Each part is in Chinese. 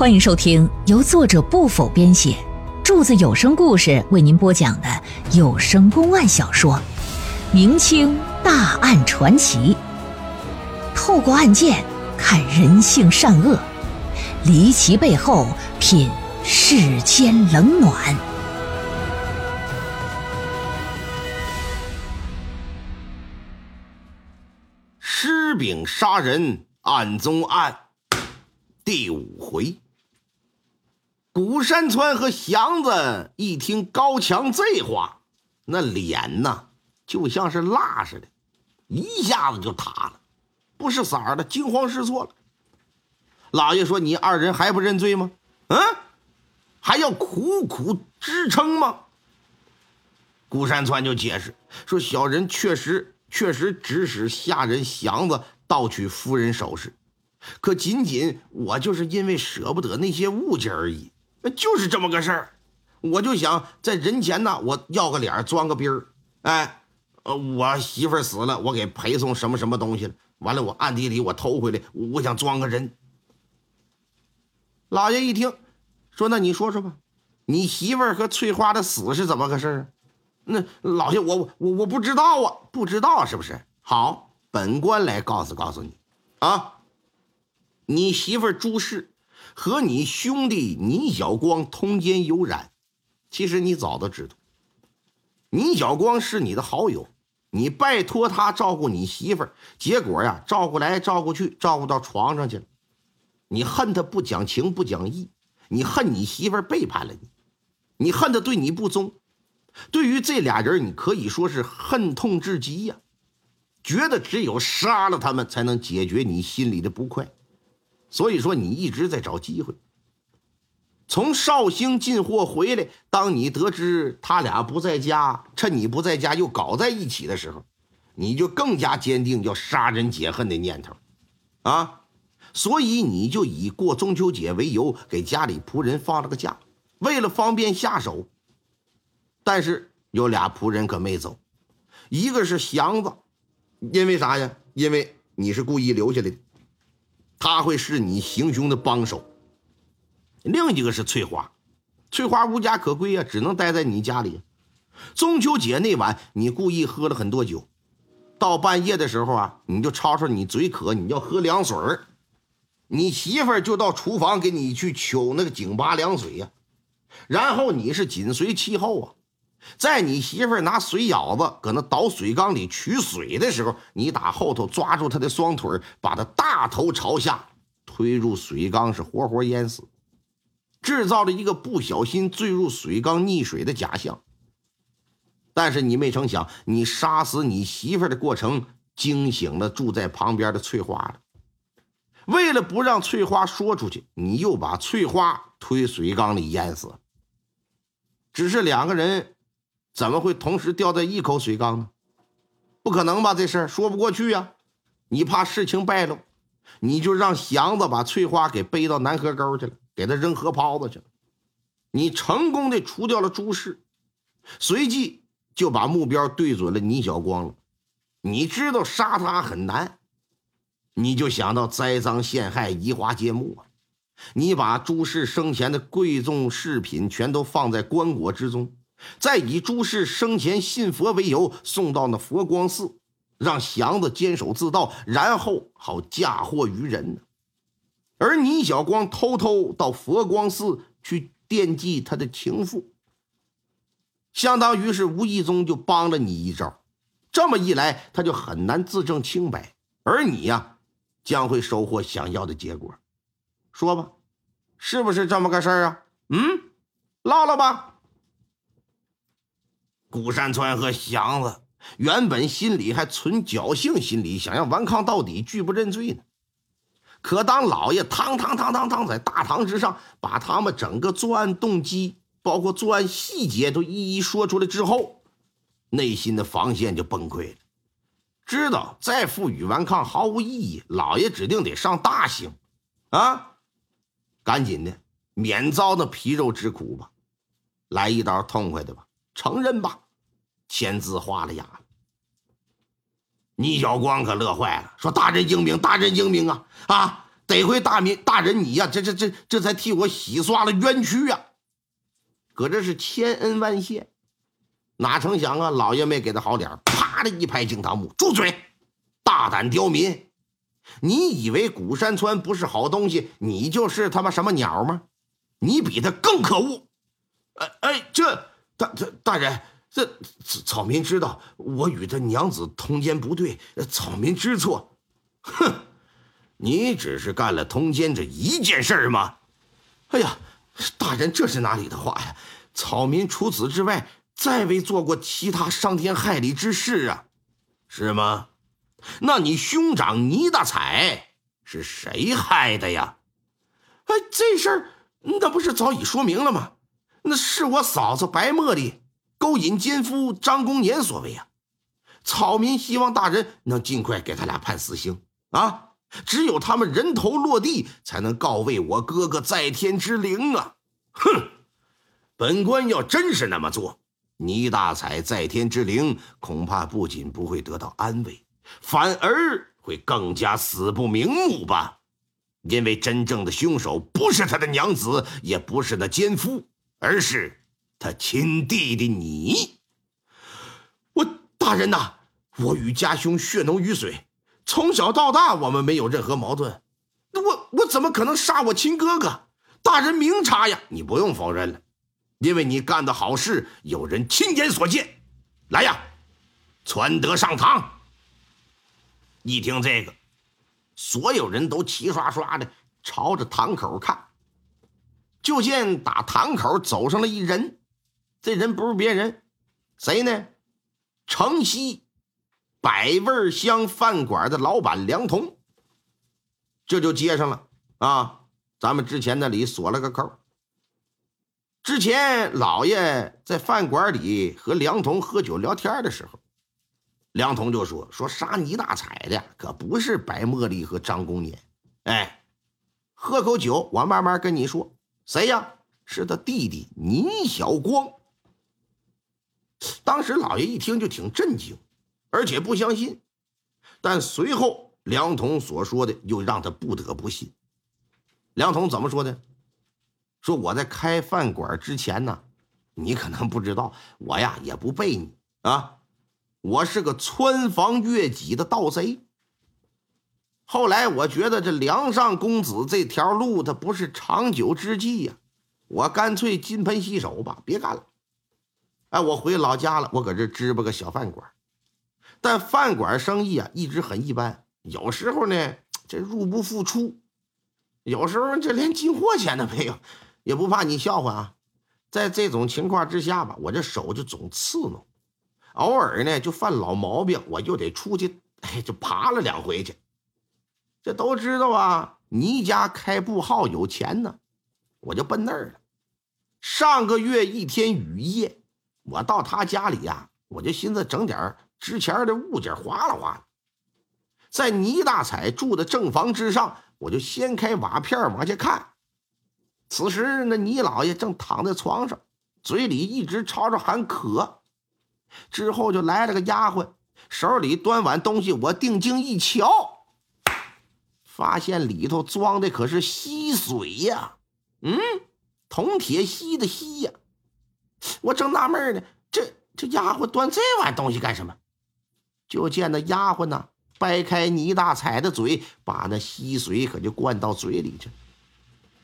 欢迎收听由作者不否编写，柱子有声故事为您播讲的有声公案小说《明清大案传奇》，透过案件看人性善恶，离奇背后品世间冷暖。施饼杀人案中案第五回。古山川和祥子一听高强这话，那脸呐就像是蜡似的，一下子就塌了，不是色儿的，惊慌失措了。老爷说：“你二人还不认罪吗？嗯，还要苦苦支撑吗？”古山川就解释说：“小人确实确实指使下人祥子盗取夫人首饰，可仅仅我就是因为舍不得那些物件而已。”就是这么个事儿，我就想在人前呢，我要个脸装个逼儿，哎，呃，我媳妇死了，我给陪送什么什么东西了，完了我暗地里我偷回来，我想装个人。老爷一听，说那你说说吧，你媳妇儿和翠花的死是怎么个事儿？那老爷我我我不知道啊，不知道是不是？好，本官来告诉告诉你，啊，你媳妇儿朱氏。和你兄弟倪小光通奸有染，其实你早都知道。倪小光是你的好友，你拜托他照顾你媳妇儿，结果呀，照顾来照顾去，照顾到床上去了。你恨他不讲情不讲义，你恨你媳妇儿背叛了你，你恨他对你不忠。对于这俩人，你可以说是恨痛至极呀，觉得只有杀了他们才能解决你心里的不快。所以说，你一直在找机会。从绍兴进货回来，当你得知他俩不在家，趁你不在家又搞在一起的时候，你就更加坚定要杀人解恨的念头，啊！所以你就以过中秋节为由，给家里仆人放了个假，为了方便下手。但是有俩仆人可没走，一个是祥子，因为啥呀？因为你是故意留下来的。他会是你行凶的帮手。另一个是翠花，翠花无家可归啊，只能待在你家里。中秋节那晚，你故意喝了很多酒，到半夜的时候啊，你就吵吵你嘴渴，你要喝凉水儿，你媳妇就到厨房给你去取那个井拔凉水呀，然后你是紧随其后啊。在你媳妇拿水舀子搁那倒水缸里取水的时候，你打后头抓住她的双腿，把她大头朝下推入水缸，是活活淹死，制造了一个不小心坠入水缸溺水的假象。但是你没成想，你杀死你媳妇的过程惊醒了住在旁边的翠花了。为了不让翠花说出去，你又把翠花推水缸里淹死。只是两个人。怎么会同时掉在一口水缸呢？不可能吧？这事儿说不过去呀！你怕事情败露，你就让祥子把翠花给背到南河沟去了，给他扔河泡子去了。你成功的除掉了朱氏，随即就把目标对准了倪小光了。你知道杀他很难，你就想到栽赃陷害、移花接木啊！你把朱氏生前的贵重饰品全都放在棺椁之中。再以朱氏生前信佛为由，送到那佛光寺，让祥子监守自盗，然后好嫁祸于人。而倪小光偷偷到佛光寺去惦记他的情妇，相当于是无意中就帮了你一招。这么一来，他就很难自证清白，而你呀，将会收获想要的结果。说吧，是不是这么个事儿啊？嗯，唠唠吧。古山川和祥子原本心里还存侥幸心理，想要顽抗到底，拒不认罪呢。可当老爷堂堂堂堂堂在大堂之上，把他们整个作案动机，包括作案细节都一一说出来之后，内心的防线就崩溃了。知道再负隅顽抗毫无意义，老爷指定得上大刑，啊，赶紧的，免遭那皮肉之苦吧，来一刀痛快的吧。承认吧，签字画了押。倪小光可乐坏了，说：“大人英明，大人英明啊！啊，得亏大民大人你呀，这这这这才替我洗刷了冤屈呀！搁这是千恩万谢。哪成想啊，老爷没给他好脸，啪的一拍惊堂木，住嘴！大胆刁民！你以为古山川不是好东西，你就是他妈什么鸟吗？你比他更可恶！哎哎，这大这大人，这草民知道我与他娘子通奸不对，草民知错。哼，你只是干了通奸这一件事吗？哎呀，大人这是哪里的话呀？草民除此之外，再未做过其他伤天害理之事啊，是吗？那你兄长倪大彩是谁害的呀？哎，这事儿那不是早已说明了吗？那是我嫂子白茉莉勾引奸夫张公年所为啊！草民希望大人能尽快给他俩判死刑啊！只有他们人头落地，才能告慰我哥哥在天之灵啊！哼，本官要真是那么做，倪大彩在天之灵恐怕不仅不会得到安慰。反而会更加死不瞑目吧，因为真正的凶手不是他的娘子，也不是那奸夫，而是他亲弟弟你。我大人呐，我与家兄血浓于水，从小到大我们没有任何矛盾，那我我怎么可能杀我亲哥哥？大人明察呀！你不用否认了，因为你干的好事有人亲眼所见。来呀，传德上堂。一听这个，所有人都齐刷刷的朝着堂口看。就见打堂口走上了一人，这人不是别人，谁呢？城西百味香饭馆的老板梁同。这就接上了啊！咱们之前那里锁了个扣。之前老爷在饭馆里和梁同喝酒聊天的时候。梁同就说：“说杀倪大彩的可不是白茉莉和张公年，哎，喝口酒，我慢慢跟你说，谁呀？是他弟弟倪小光。”当时老爷一听就挺震惊，而且不相信，但随后梁同所说的又让他不得不信。梁同怎么说的？说我在开饭馆之前呢，你可能不知道，我呀也不背你啊。我是个穿房越脊的盗贼。后来我觉得这梁上公子这条路它不是长久之计呀，我干脆金盆洗手吧，别干了。哎，我回老家了，我搁这支吧个小饭馆，但饭馆生意啊一直很一般，有时候呢这入不敷出，有时候这连进货钱都没有，也不怕你笑话啊。在这种情况之下吧，我这手就总刺挠。偶尔呢，就犯老毛病，我就得出去，哎，就爬了两回去。这都知道啊，倪家开布号有钱呢，我就奔那儿了。上个月一天雨夜，我到他家里呀，我就寻思整点值钱的物件划拉划拉。在倪大彩住的正房之上，我就掀开瓦片往下看。此时，那倪老爷正躺在床上，嘴里一直吵吵喊渴。之后就来了个丫鬟，手里端碗东西。我定睛一瞧，发现里头装的可是溪水呀！嗯，铜铁吸的吸呀！我正纳闷呢，这这丫鬟端这碗东西干什么？就见那丫鬟呢，掰开倪大彩的嘴，把那溪水可就灌到嘴里去。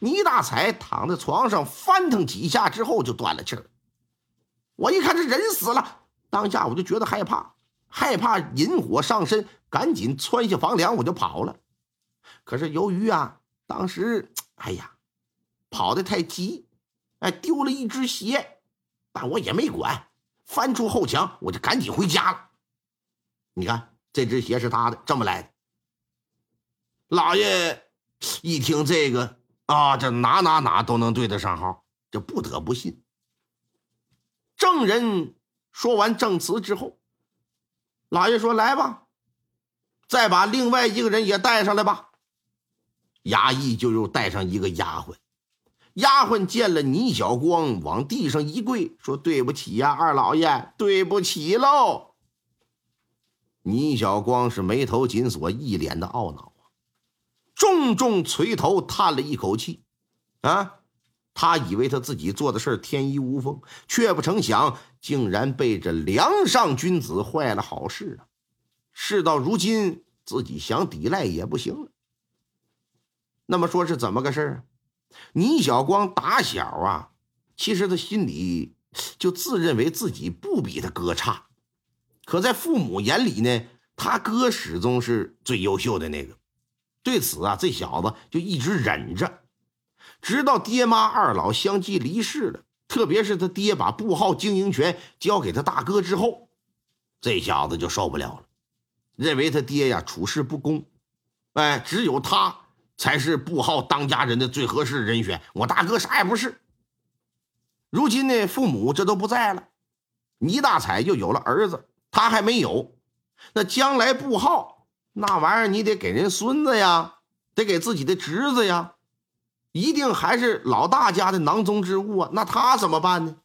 倪大彩躺在床上翻腾几下之后，就断了气儿。我一看，这人死了。当下我就觉得害怕，害怕引火上身，赶紧窜下房梁，我就跑了。可是由于啊，当时哎呀，跑得太急，哎，丢了一只鞋，但我也没管，翻出后墙，我就赶紧回家了。你看，这只鞋是他的，这么来的。老爷一听这个啊，这哪哪哪都能对得上号，就不得不信。证人。说完证词之后，老爷说：“来吧，再把另外一个人也带上来吧。”衙役就又带上一个丫鬟。丫鬟见了倪小光，往地上一跪，说：“对不起呀，二老爷，对不起喽。”倪小光是眉头紧锁，一脸的懊恼啊。重重垂头，叹了一口气。啊，他以为他自己做的事天衣无缝，却不成想，竟然被这梁上君子坏了好事啊！事到如今，自己想抵赖也不行了。那么说是怎么个事儿？倪小光打小啊，其实他心里就自认为自己不比他哥差，可在父母眼里呢，他哥始终是最优秀的那个。对此啊，这小子就一直忍着，直到爹妈二老相继离世了，特别是他爹把布号经营权交给他大哥之后，这小子就受不了了，认为他爹呀处事不公，哎，只有他才是布号当家人的最合适人选，我大哥啥也不是。如今呢，父母这都不在了，倪大彩就有了儿子，他还没有，那将来布号。那玩意儿你得给人孙子呀，得给自己的侄子呀，一定还是老大家的囊中之物啊。那他怎么办呢？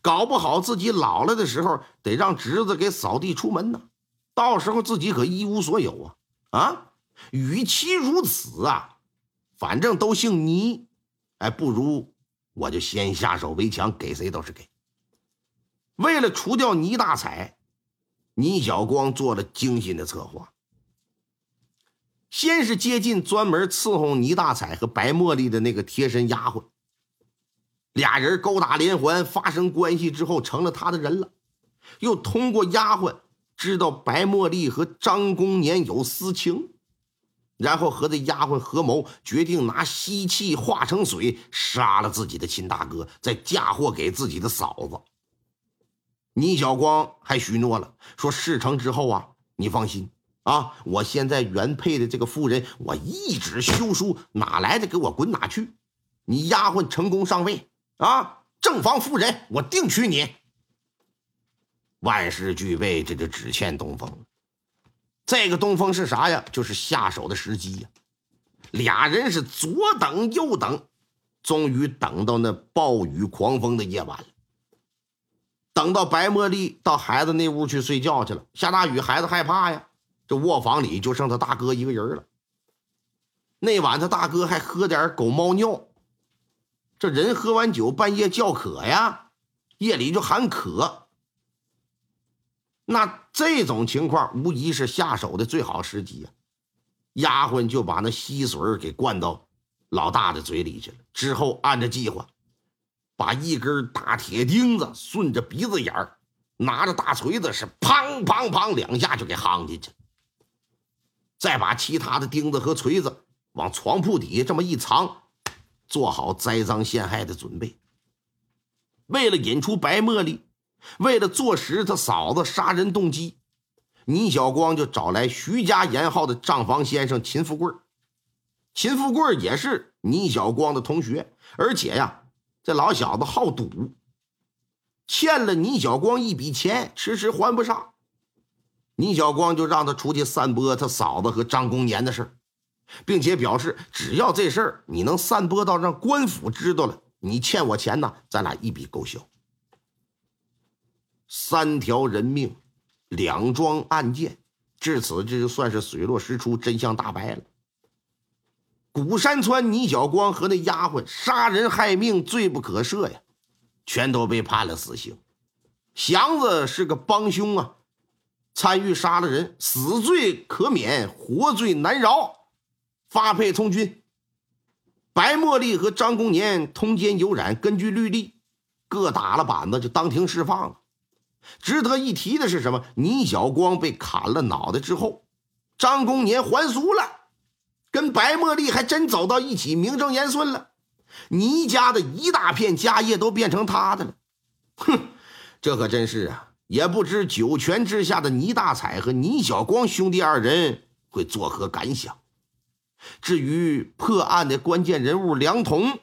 搞不好自己老了的时候得让侄子给扫地出门呢，到时候自己可一无所有啊！啊，与其如此啊，反正都姓倪，哎，不如我就先下手为强，给谁都是给。为了除掉倪大彩，倪小光做了精心的策划。先是接近专门伺候倪大彩和白茉莉的那个贴身丫鬟，俩人勾搭连环，发生关系之后成了他的人了。又通过丫鬟知道白茉莉和张公年有私情，然后和这丫鬟合谋，决定拿吸气化成水杀了自己的亲大哥，再嫁祸给自己的嫂子。倪小光还许诺了，说事成之后啊，你放心。啊！我现在原配的这个夫人，我一纸休书哪来的？给我滚哪去！你丫鬟成功上位啊，正房夫人，我定娶你。万事俱备，这就只欠东风。这个东风是啥呀？就是下手的时机呀。俩人是左等右等，终于等到那暴雨狂风的夜晚了。等到白茉莉到孩子那屋去睡觉去了，下大雨，孩子害怕呀。这卧房里就剩他大哥一个人了。那晚他大哥还喝点狗猫尿。这人喝完酒半夜叫渴呀，夜里就喊渴。那这种情况无疑是下手的最好时机啊！丫鬟就把那吸水给灌到老大的嘴里去了，之后按着计划，把一根大铁钉子顺着鼻子眼儿，拿着大锤子是砰砰砰两下就给夯进去。再把其他的钉子和锤子往床铺底下这么一藏，做好栽赃陷害的准备。为了引出白茉莉，为了坐实他嫂子杀人动机，倪小光就找来徐家严号的账房先生秦富贵。秦富贵也是倪小光的同学，而且呀，这老小子好赌，欠了倪小光一笔钱，迟迟还不上。倪小光就让他出去散播他嫂子和张公年的事并且表示，只要这事儿你能散播到让官府知道了，你欠我钱呢，咱俩一笔勾销。三条人命，两桩案件，至此这就算是水落石出，真相大白了。古山川倪小光和那丫鬟杀人害命，罪不可赦呀，全都被判了死刑。祥子是个帮凶啊。参与杀了人，死罪可免，活罪难饶，发配从军。白茉莉和张公年通奸有染，根据律例，各打了板子就当庭释放了。值得一提的是什么？倪小光被砍了脑袋之后，张公年还俗了，跟白茉莉还真走到一起，名正言顺了。倪家的一大片家业都变成他的了。哼，这可真是啊！也不知九泉之下的倪大彩和倪小光兄弟二人会作何感想。至于破案的关键人物梁彤，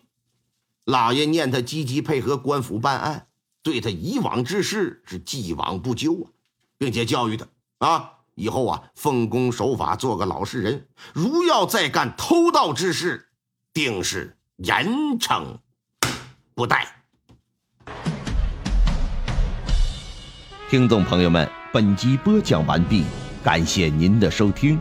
老爷念他积极配合官府办案，对他以往之事是既往不咎啊，并且教育他啊，以后啊奉公守法，做个老实人。如要再干偷盗之事，定是严惩不贷。听众朋友们，本集播讲完毕，感谢您的收听。